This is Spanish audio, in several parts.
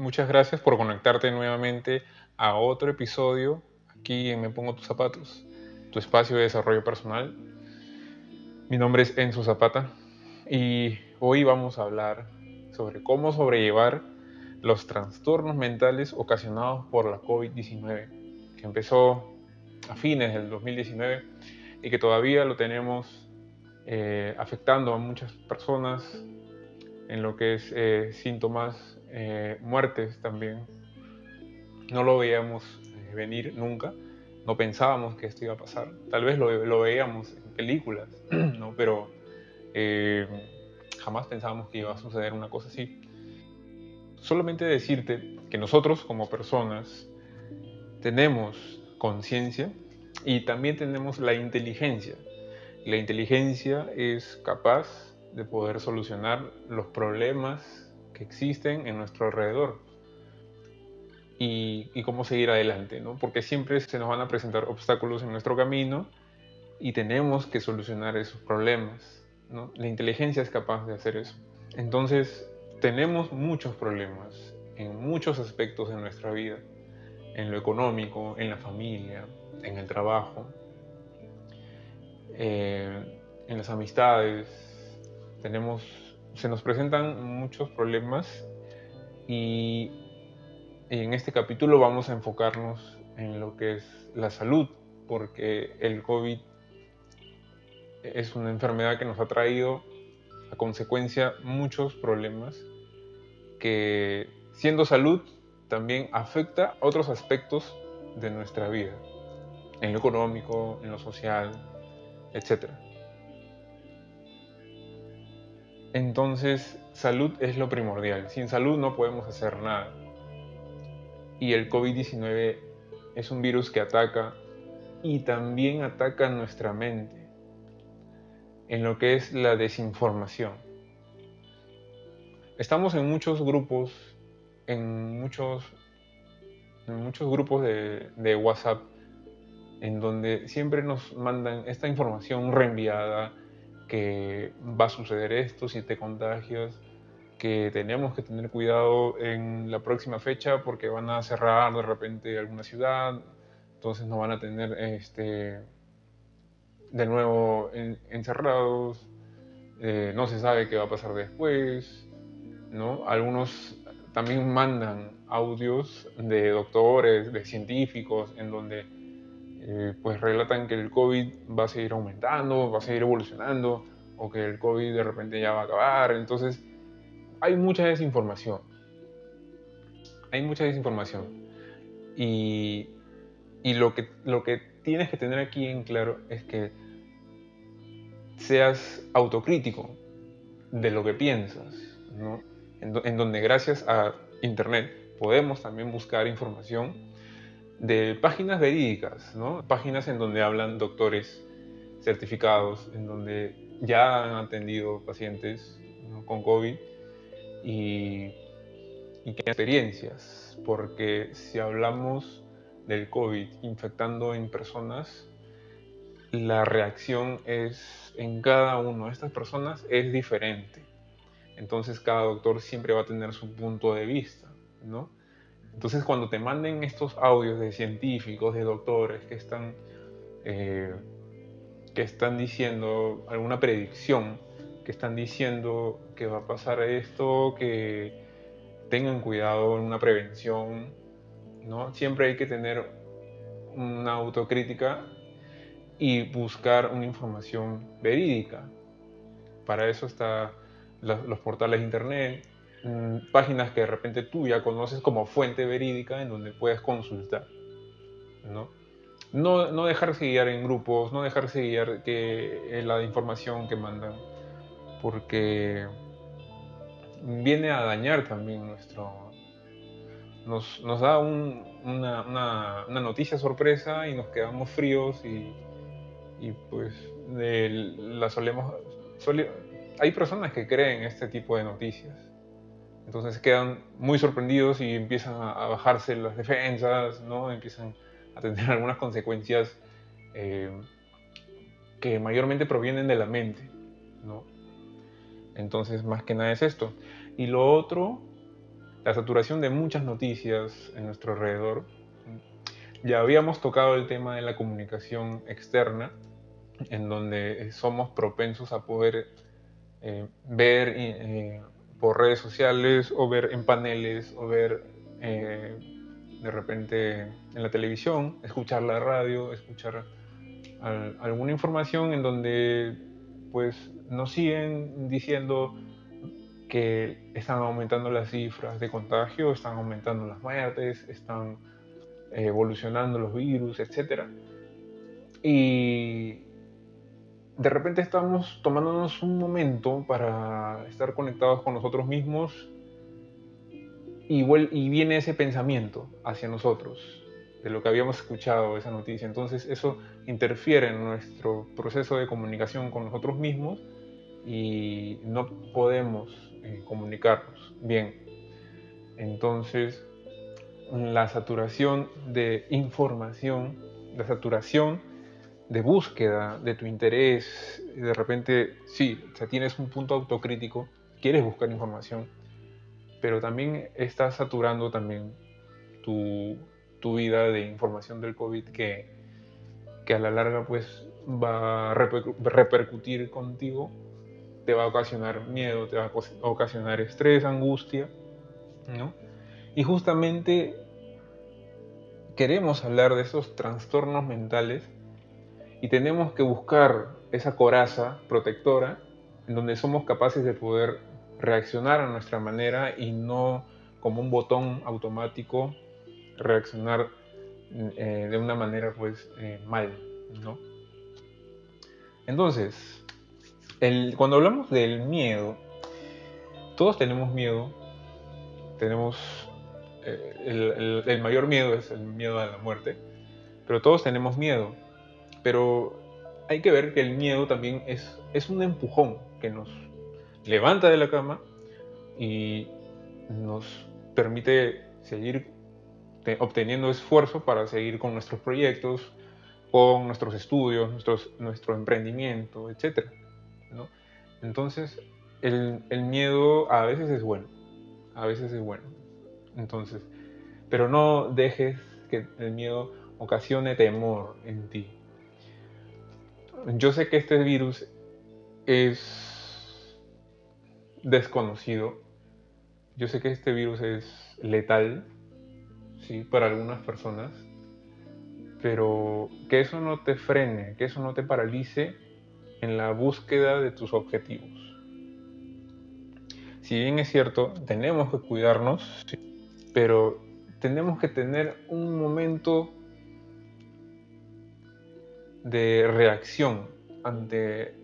Muchas gracias por conectarte nuevamente a otro episodio aquí en Me Pongo Tus Zapatos, tu espacio de desarrollo personal. Mi nombre es Enzo Zapata y hoy vamos a hablar sobre cómo sobrellevar los trastornos mentales ocasionados por la COVID-19, que empezó a fines del 2019 y que todavía lo tenemos eh, afectando a muchas personas en lo que es eh, síntomas, eh, muertes también. No lo veíamos venir nunca, no pensábamos que esto iba a pasar. Tal vez lo, veíamos en películas, ¿no? pero jamás pensábamos que iba a suceder una cosa así. Solamente decirte que nosotros como personas tenemos conciencia y también tenemos la inteligencia. La inteligencia es capaz de poder solucionar los problemas existen en nuestro alrededor y, cómo seguir adelante, ¿no? Porque siempre se nos van a presentar obstáculos en nuestro camino y tenemos que solucionar esos problemas, ¿no? La inteligencia es capaz de hacer eso. Entonces, tenemos muchos problemas en muchos aspectos de nuestra vida, en lo económico, en la familia, en el trabajo, eh, en las amistades. Tenemos, se nos presentan muchos problemas y, en este capítulo vamos a enfocarnos en lo que es la salud, porque el COVID es una enfermedad que nos ha traído a consecuencia muchos problemas que siendo salud también afecta a otros aspectos de nuestra vida en lo económico, en lo social, etc. Entonces, salud es lo primordial. Sin salud no podemos hacer nada. Y el COVID-19 es un virus que ataca y también ataca nuestra mente en lo que es la desinformación. Estamos en muchos grupos, en muchos, en muchos grupos de, de WhatsApp en donde siempre nos mandan esta información reenviada, que va a suceder esto si te contagias, que tenemos que tener cuidado en la próxima fecha porque van a cerrar de repente alguna ciudad, entonces nos van a tener este, de nuevo encerrados, eh, no se sabe qué va a pasar después, ¿no? Algunos también mandan audios de doctores, de científicos, en donde eh, pues relatan que el COVID va a seguir aumentando, va a seguir evolucionando, o que el COVID de repente ya va a acabar. Entonces, hay mucha desinformación. Hay mucha desinformación. Y, y lo, que, lo que tienes que tener aquí en claro es que seas autocrítico de lo que piensas, ¿no? en, en donde gracias a Internet podemos también buscar información de páginas verídicas, ¿no? páginas en donde hablan doctores certificados, en donde ya han atendido pacientes con COVID y, y experiencias, porque si hablamos del COVID infectando en personas, la reacción es en cada una de estas personas es diferente. Entonces cada doctor siempre va a tener su punto de vista, ¿no? Entonces cuando te manden estos audios de científicos, de doctores que están, eh, que están diciendo alguna predicción, que están diciendo que va a pasar esto, que tengan cuidado en una prevención, ¿no? Siempre hay que tener una autocrítica y buscar una información verídica. Para eso están los portales de internet, Mm, páginas que de repente tú ya conoces como fuente verídica en donde puedes consultar. ¿no? No, no dejarse guiar en grupos, no dejarse guiar que, la información que mandan, porque viene a dañar también nuestro... Nos, nos da una, una, noticia sorpresa y nos quedamos fríos y, y pues la solemos... hay personas que creen este tipo de noticias entonces quedan muy sorprendidos y empiezan a, bajarse las defensas, ¿no? Empiezan a tener algunas consecuencias eh, que mayormente provienen de la mente, ¿no? Entonces, más que nada es esto. Y lo otro, la saturación de muchas noticias en nuestro alrededor. Ya habíamos tocado el tema de la comunicación externa, en donde somos propensos a poder eh, ver eh, por redes sociales o ver en paneles o ver eh, de repente en la televisión, escuchar la radio, escuchar alguna información en donde pues nos siguen diciendo que están aumentando las cifras de contagio, están aumentando las muertes, están evolucionando los virus, etc. Y de repente estamos tomándonos un momento para estar conectados con nosotros mismos y, viene ese pensamiento hacia nosotros de lo que habíamos escuchado, esa noticia. Entonces eso interfiere en nuestro proceso de comunicación con nosotros mismos y no podemos eh, comunicarnos bien. Entonces la saturación de información, la saturación de búsqueda de tu interés, de repente, sí, o sea, tienes un punto autocrítico, quieres buscar información, pero también estás saturando también tu, tu vida de información del COVID que, que, a la larga pues va a repercutir contigo, te va a ocasionar miedo, te va a ocasionar estrés, angustia, ¿no? Y justamente queremos hablar de esos trastornos mentales y tenemos que buscar esa coraza protectora en donde somos capaces de poder reaccionar a nuestra manera y no como un botón automático reaccionar eh, de una manera pues eh, mal, ¿no? Entonces, cuando hablamos del miedo, todos tenemos miedo, tenemos eh, el mayor miedo es el miedo a la muerte, pero todos tenemos miedo pero hay que ver que el miedo también es, es un empujón que nos levanta de la cama y nos permite seguir obteniendo esfuerzo para seguir con nuestros proyectos, con nuestros estudios, nuestro emprendimiento, etc. Entonces, el, el, miedo a veces es bueno, a veces es bueno. Entonces, pero no dejes que el miedo ocasione temor en ti yo sé que este virus es desconocido. Yo sé que este virus es letal, sí, para algunas personas. Pero que eso no te frene, que eso no te paralice en la búsqueda de tus objetivos. Si bien es cierto, tenemos que cuidarnos, pero tenemos que tener un momento de reacción ante,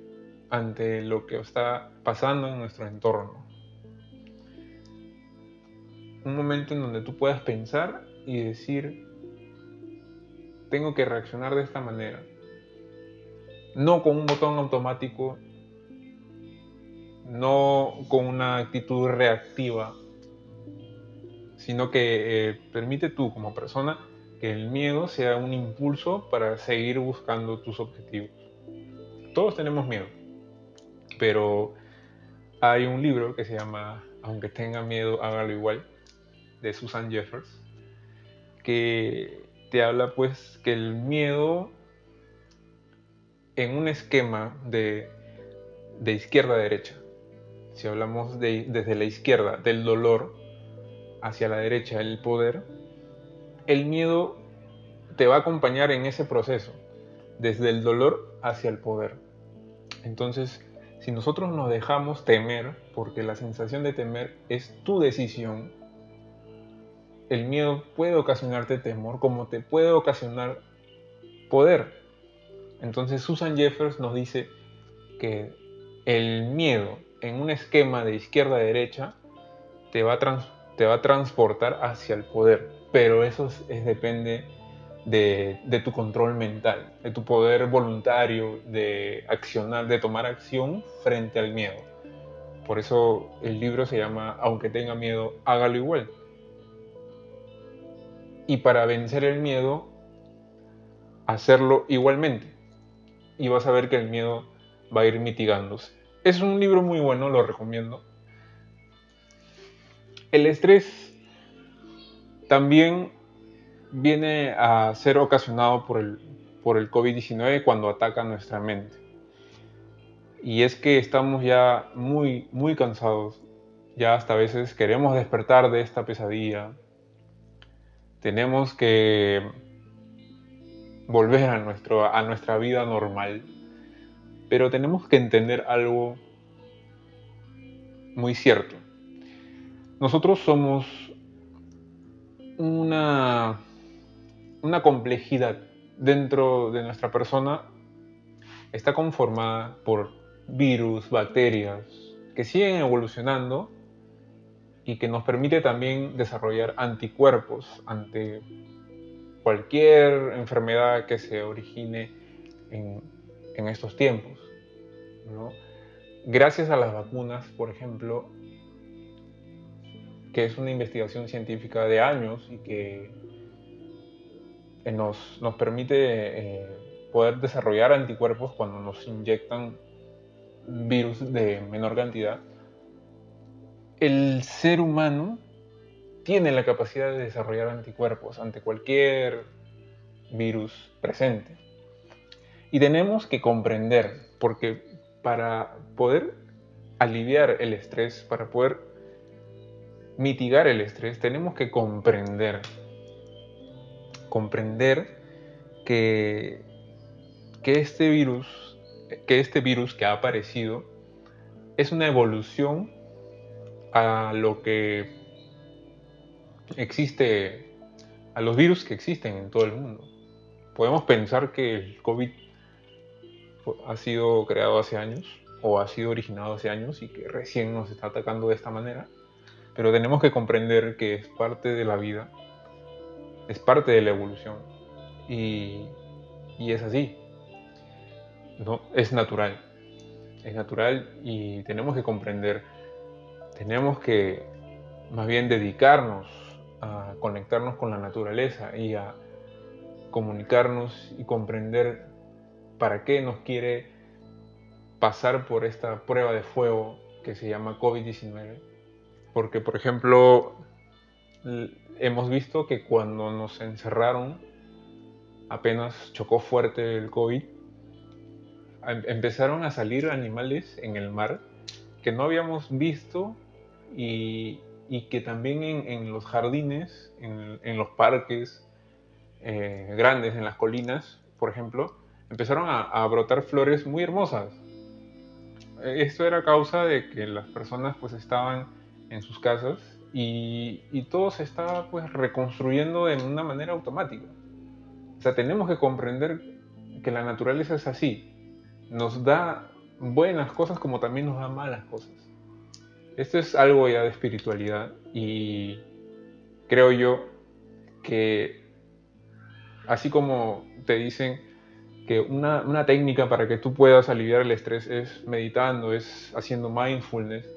ante lo que está pasando en nuestro entorno. Un momento en donde tú puedas pensar y decir, tengo que reaccionar de esta manera. No con un botón automático, no con una actitud reactiva, sino que eh, permite tú como persona que el miedo sea un impulso para seguir buscando tus objetivos. Todos tenemos miedo, pero hay un libro que se llama Aunque tenga miedo, hágalo igual, de Susan Jeffers, que te habla pues que el miedo en un esquema de, de izquierda a derecha, si hablamos de, desde la izquierda, del dolor, hacia la derecha, el poder, el miedo te va a acompañar en ese proceso, desde el dolor hacia el poder. Entonces, si nosotros nos dejamos temer, porque la sensación de temer es tu decisión, el miedo puede ocasionarte temor como te puede ocasionar poder. Entonces Susan Jeffers nos dice que el miedo en un esquema de izquierda a derecha te va a, te va a transportar hacia el poder pero eso es, depende de, tu control mental, de tu poder voluntario de accionar, de tomar acción frente al miedo. Por eso el libro se llama Aunque tenga miedo, hágalo igual. Y para vencer el miedo, hacerlo igualmente. Y vas a ver que el miedo va a ir mitigándose. Es un libro muy bueno, lo recomiendo. El estrés también viene a ser ocasionado por el, por el COVID-19 cuando ataca nuestra mente. Y es que estamos ya muy, muy cansados. Ya hasta a veces queremos despertar de esta pesadilla. Tenemos que volver a, nuestro, a nuestra vida normal. Pero tenemos que entender algo muy cierto. Nosotros somos una, una complejidad dentro de nuestra persona. Está conformada por virus, bacterias, que siguen evolucionando y que nos permite también desarrollar anticuerpos ante cualquier enfermedad que se origine en, estos tiempos. Gracias a las vacunas, por ejemplo, que es una investigación científica de años y que nos, nos permite eh, poder desarrollar anticuerpos cuando nos inyectan virus de menor cantidad, el ser humano tiene la capacidad de desarrollar anticuerpos ante cualquier virus presente. Y tenemos que comprender, porque para poder aliviar el estrés, para poder mitigar el estrés, tenemos que comprender, comprender que, que este virus que este virus que ha aparecido es una evolución a lo que existe, a los virus que existen en todo el mundo. Podemos pensar que el COVID ha sido creado hace años o ha sido originado hace años y que recién nos está atacando de esta manera, pero tenemos que comprender que es parte de la vida, es parte de la evolución y, y es así. ¿no? Es natural. Es natural y tenemos que comprender, tenemos que más bien dedicarnos a conectarnos con la naturaleza y a comunicarnos y comprender para qué nos quiere pasar por esta prueba de fuego que se llama COVID-19. Porque, por ejemplo, hemos visto que cuando nos encerraron, apenas chocó fuerte el COVID, Em, empezaron a salir animales en el mar que no habíamos visto y, que también en, los jardines, en, los parques eh, grandes, en las colinas, por ejemplo, empezaron a, brotar flores muy hermosas. Esto era causa de que las personas pues estaban en sus casas y, todo se estaba pues reconstruyendo de una manera automática. O sea, tenemos que comprender que la naturaleza es así nos da buenas cosas como también nos da malas cosas. Esto es algo ya de espiritualidad y creo yo que así como te dicen que una, técnica para que tú puedas aliviar el estrés es meditando, es haciendo mindfulness,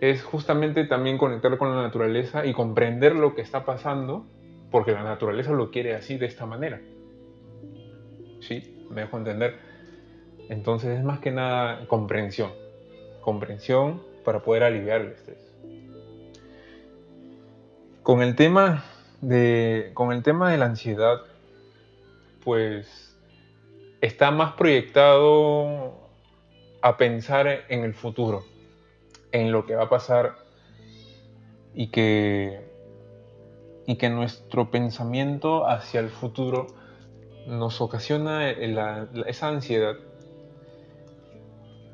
es justamente también conectar con la naturaleza y comprender lo que está pasando, porque la naturaleza lo quiere así, de esta manera. ¿Sí? Me dejo entender. Entonces es más que nada comprensión. Comprensión para poder aliviar el estrés. Con el tema de, con el tema de la ansiedad, pues está más proyectado a pensar en el futuro, en lo que va a pasar y que, y que nuestro pensamiento hacia el futuro nos ocasiona esa ansiedad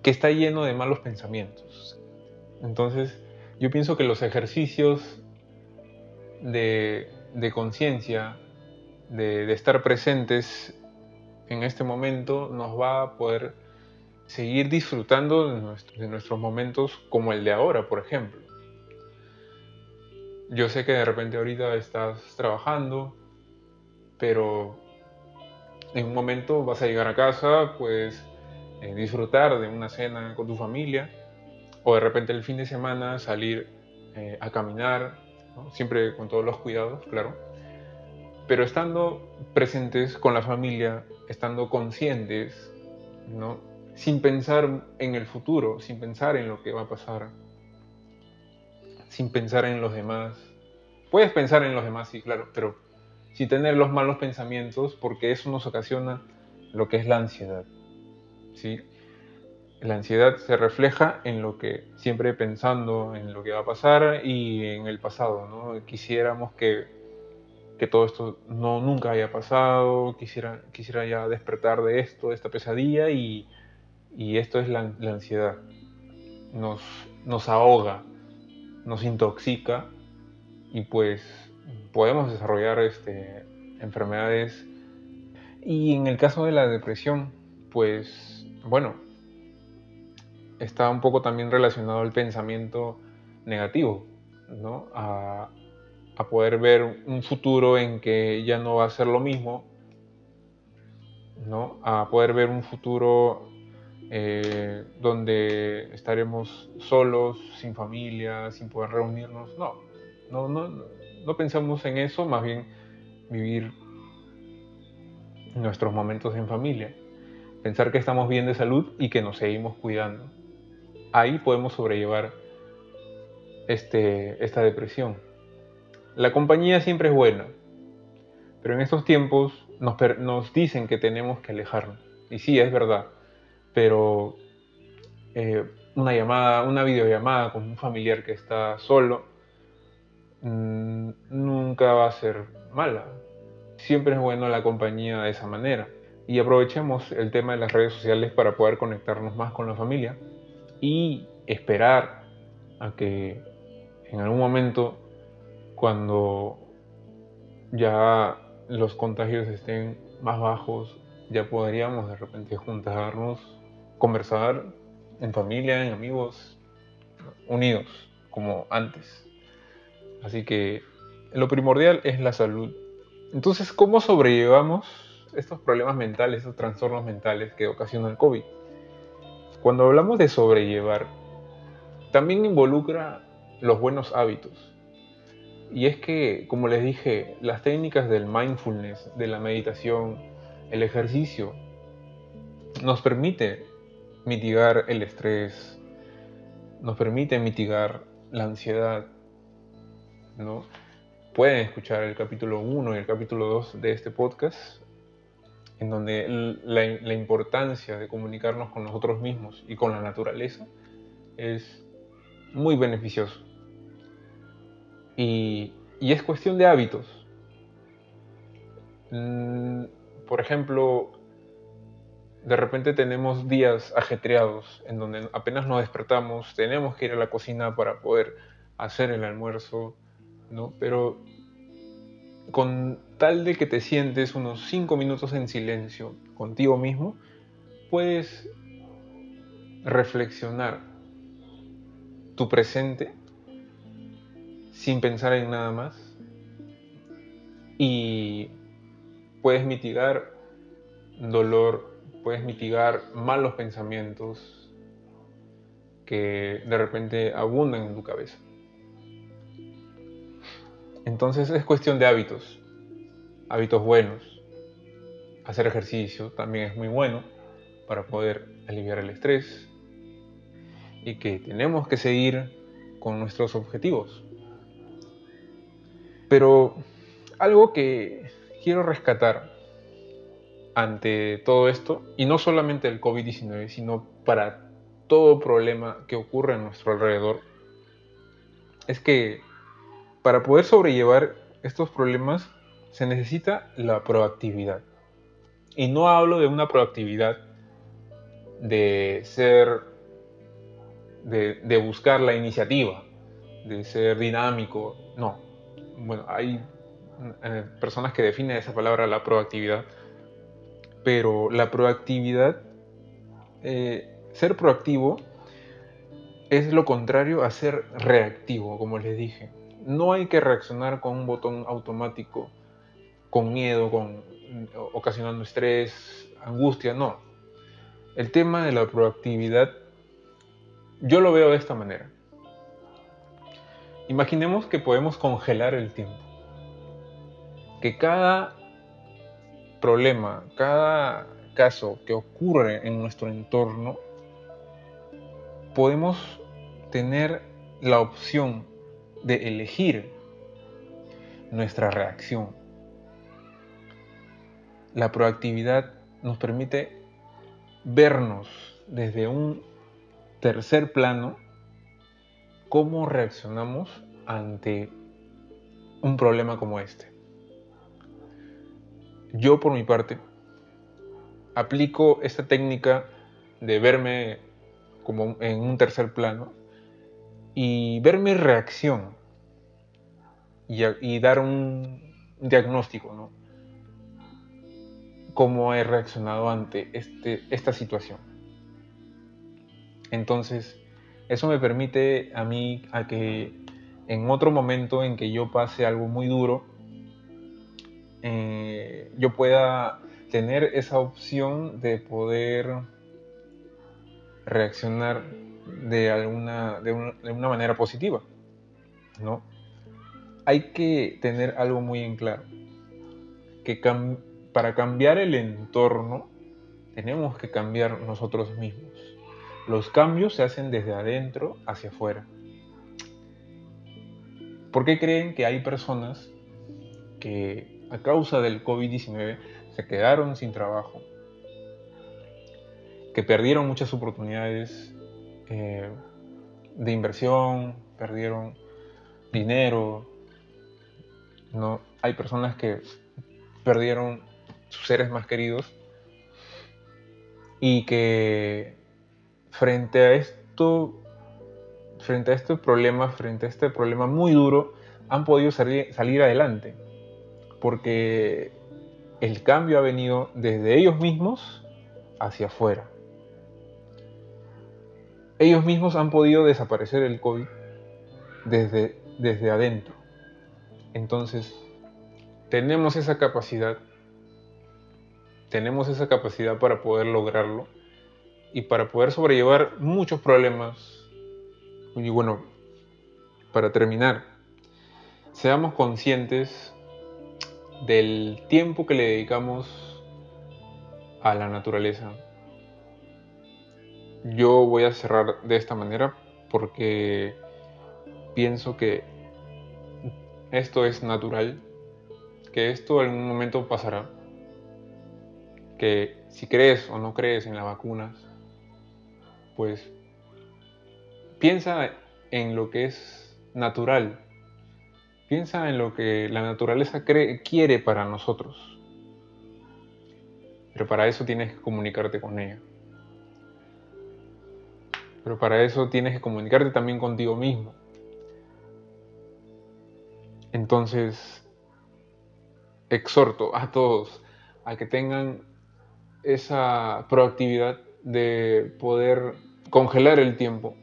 que está lleno de malos pensamientos. Entonces, yo pienso que los ejercicios de, conciencia, de, estar presentes en este momento, nos va a poder seguir disfrutando de, nuestros momentos como el de ahora, por ejemplo. Yo sé que de repente ahorita estás trabajando, pero en un momento vas a llegar a casa, pues eh, disfrutar de una cena con tu familia o de repente el fin de semana salir eh, a caminar, siempre con todos los cuidados, claro, pero estando presentes con la familia, estando conscientes, ¿no? Sin pensar en el futuro, sin pensar en lo que va a pasar, sin pensar en los demás. puedes pensar en los demás, sí, claro, pero si tener los malos pensamientos, porque eso nos ocasiona lo que es la ansiedad. ¿sí? La ansiedad se refleja en lo que siempre pensando en lo que va a pasar y en el pasado. ¿no? Quisiéramos que, todo esto no nunca haya pasado, quisiera, quisiera ya despertar de esto, de esta pesadilla y, esto es la, ansiedad. Nos, nos ahoga, nos intoxica y pues podemos desarrollar este, enfermedades. Y en el caso de la depresión, pues bueno, está un poco también relacionado al pensamiento negativo, ¿no? A, poder ver un futuro en que ya no va a ser lo mismo, ¿no? A poder ver un futuro eh, donde estaremos solos, sin familia, sin poder reunirnos. No, no, no, no pensamos en eso, más bien vivir nuestros momentos en familia. Pensar que estamos bien de salud y que nos seguimos cuidando. Ahí podemos sobrellevar este, esta depresión. La compañía siempre es buena, pero en estos tiempos nos, nos dicen que tenemos que alejarnos. Y sí, es verdad, pero eh, una llamada, una videollamada con un familiar que está solo, Mm, nunca va a ser mala. Siempre es bueno la compañía de esa manera. Y aprovechemos el tema de las redes sociales para poder conectarnos más con la familia y esperar a que en algún momento, cuando ya los contagios estén más bajos, ya podríamos de repente juntarnos, conversar en familia, en amigos, unidos, como antes. Así que lo primordial es la salud. Entonces, ¿cómo sobrellevamos estos problemas mentales, estos trastornos mentales que ocasiona el COVID? Cuando hablamos de sobrellevar, también involucra los buenos hábitos. Y es que, como les dije, las técnicas del mindfulness, de la meditación, el ejercicio, nos permite mitigar el estrés, nos permite mitigar la ansiedad, ¿no? Pueden escuchar el capítulo 1 y el capítulo 2 de este podcast, en donde la, importancia de comunicarnos con nosotros mismos y con la naturaleza es muy beneficioso. Y, es cuestión de hábitos. Mm, por ejemplo, de repente tenemos días ajetreados en donde apenas nos despertamos, tenemos que ir a la cocina para poder hacer el almuerzo, ¿no? Pero con tal de que te sientes unos 5 minutos en silencio contigo mismo, puedes reflexionar tu presente sin pensar en nada más y puedes mitigar dolor, puedes mitigar malos pensamientos que de repente abundan en tu cabeza. Entonces es cuestión de hábitos, hábitos buenos. Hacer ejercicio también es muy bueno para poder aliviar el estrés y que tenemos que seguir con nuestros objetivos. Pero algo que quiero rescatar ante todo esto, y no solamente el COVID-19, sino para todo problema que ocurre a nuestro alrededor, es que para poder sobrellevar estos problemas se necesita la proactividad. Y no hablo de una proactividad de ser, de, buscar la iniciativa, de ser dinámico, no. Bueno, hay eh, personas que definen esa palabra la proactividad, pero la proactividad, eh, ser proactivo es lo contrario a ser reactivo, como les dije no hay que reaccionar con un botón automático, con miedo, con ocasionando estrés, angustia, no. El tema de la proactividad, yo lo veo de esta manera. Imaginemos que podemos congelar el tiempo. Que cada problema, cada caso que ocurre en nuestro entorno, podemos tener la opción de elegir nuestra reacción. La proactividad nos permite vernos desde un tercer plano cómo reaccionamos ante un problema como este. Yo por mi parte aplico esta técnica de verme como en un tercer plano y ver mi reacción y, dar un diagnóstico, ¿no? Cómo he reaccionado ante este, esta situación. Entonces, eso me permite a mí a que en otro momento en que yo pase algo muy duro, eh, yo pueda tener esa opción de poder reaccionar de alguna de, una manera positiva, ¿no? Hay que tener algo muy en claro, que para cambiar el entorno tenemos que cambiar nosotros mismos. Los cambios se hacen desde adentro hacia afuera. ¿Por qué creen que hay personas que a causa del COVID-19 se quedaron sin trabajo? Que perdieron muchas oportunidades eh, de inversión, perdieron dinero. ¿no? Hay personas que perdieron sus seres más queridos y que frente a esto, frente a este problema, frente a este problema muy duro, han podido salir, salir adelante. Porque el cambio ha venido desde ellos mismos hacia afuera. Ellos mismos han podido desaparecer el COVID desde, desde adentro. Entonces, tenemos esa capacidad, tenemos esa capacidad para poder lograrlo y para poder sobrellevar muchos problemas. Y bueno, para terminar, seamos conscientes del tiempo que le dedicamos a la naturaleza. Yo voy a cerrar de esta manera porque pienso que esto es natural, que esto en algún momento pasará, que si crees o no crees en las vacunas, pues piensa en lo que es natural, piensa en lo que la naturaleza quiere para nosotros. Pero para eso tienes que comunicarte con ella. Pero para eso tienes que comunicarte también contigo mismo. Entonces, exhorto a todos a que tengan esa proactividad de poder congelar el tiempo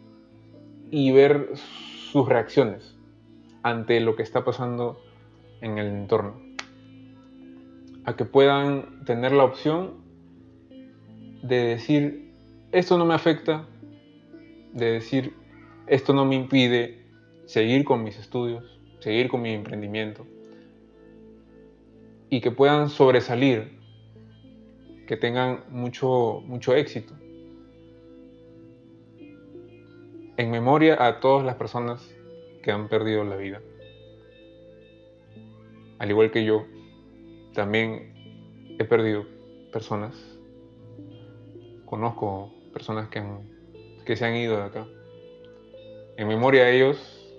y ver sus reacciones ante lo que está pasando en el entorno. A que puedan tener la opción de decir, esto no me afecta, de decir, esto no me impide seguir con mis estudios, seguir con mi emprendimiento, y que puedan sobresalir, que tengan mucho, mucho éxito. en memoria a todas las personas que han perdido la vida. Al igual que yo, también he perdido personas. Conozco personas que, se han ido de acá. En memoria a ellos,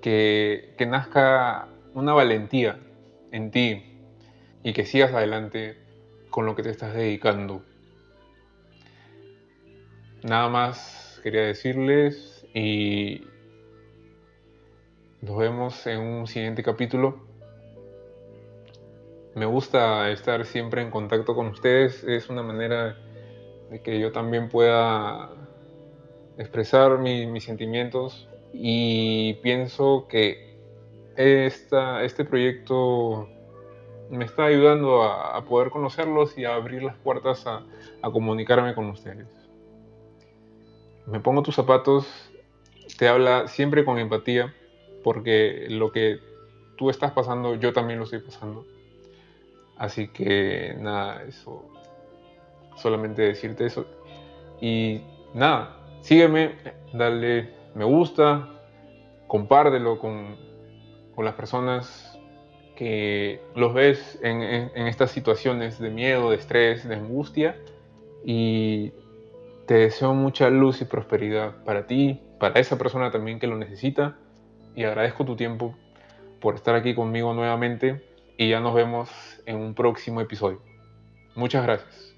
que, que nazca una valentía en ti y que sigas adelante con lo que te estás dedicando. Nada más quería decirles y nos vemos en un siguiente capítulo. Me gusta estar siempre en contacto con ustedes, es una manera de que yo también pueda expresar mis sentimientos y pienso que esta, este proyecto me está ayudando a, poder conocerlos y a abrir las puertas a comunicarme con ustedes. Me pongo tus zapatos te habla siempre con empatía, porque lo que tú estás pasando, yo también lo estoy pasando. Así que nada, eso, solamente decirte eso. Y nada, sígueme, dale me gusta, compártelo con, con las personas que los ves en, en estas situaciones de miedo, de estrés, de angustia y te deseo mucha luz y prosperidad para ti, para esa persona también que lo necesita y agradezco tu tiempo por estar aquí conmigo nuevamente y ya nos vemos en un próximo episodio. Muchas gracias.